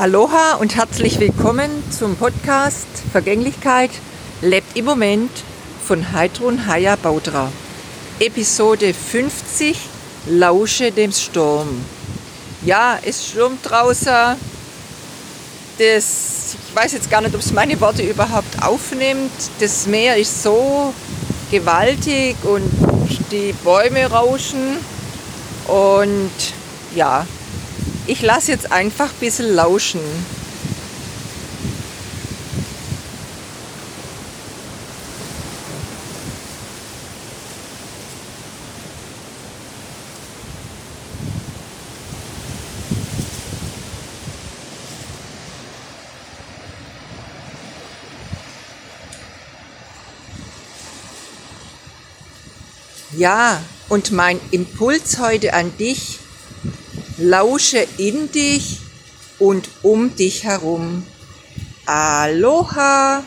Aloha und herzlich willkommen zum Podcast Vergänglichkeit lebt im Moment von Heidrun Haya Baudra. Episode 50 Lausche dem Sturm. Ja, es stürmt draußen. Das, ich weiß jetzt gar nicht, ob es meine Worte überhaupt aufnimmt. Das Meer ist so gewaltig und die Bäume rauschen. Und ja, ich lasse jetzt einfach ein bisschen lauschen. Ja, und mein Impuls heute an dich Lausche in dich und um dich herum. Aloha!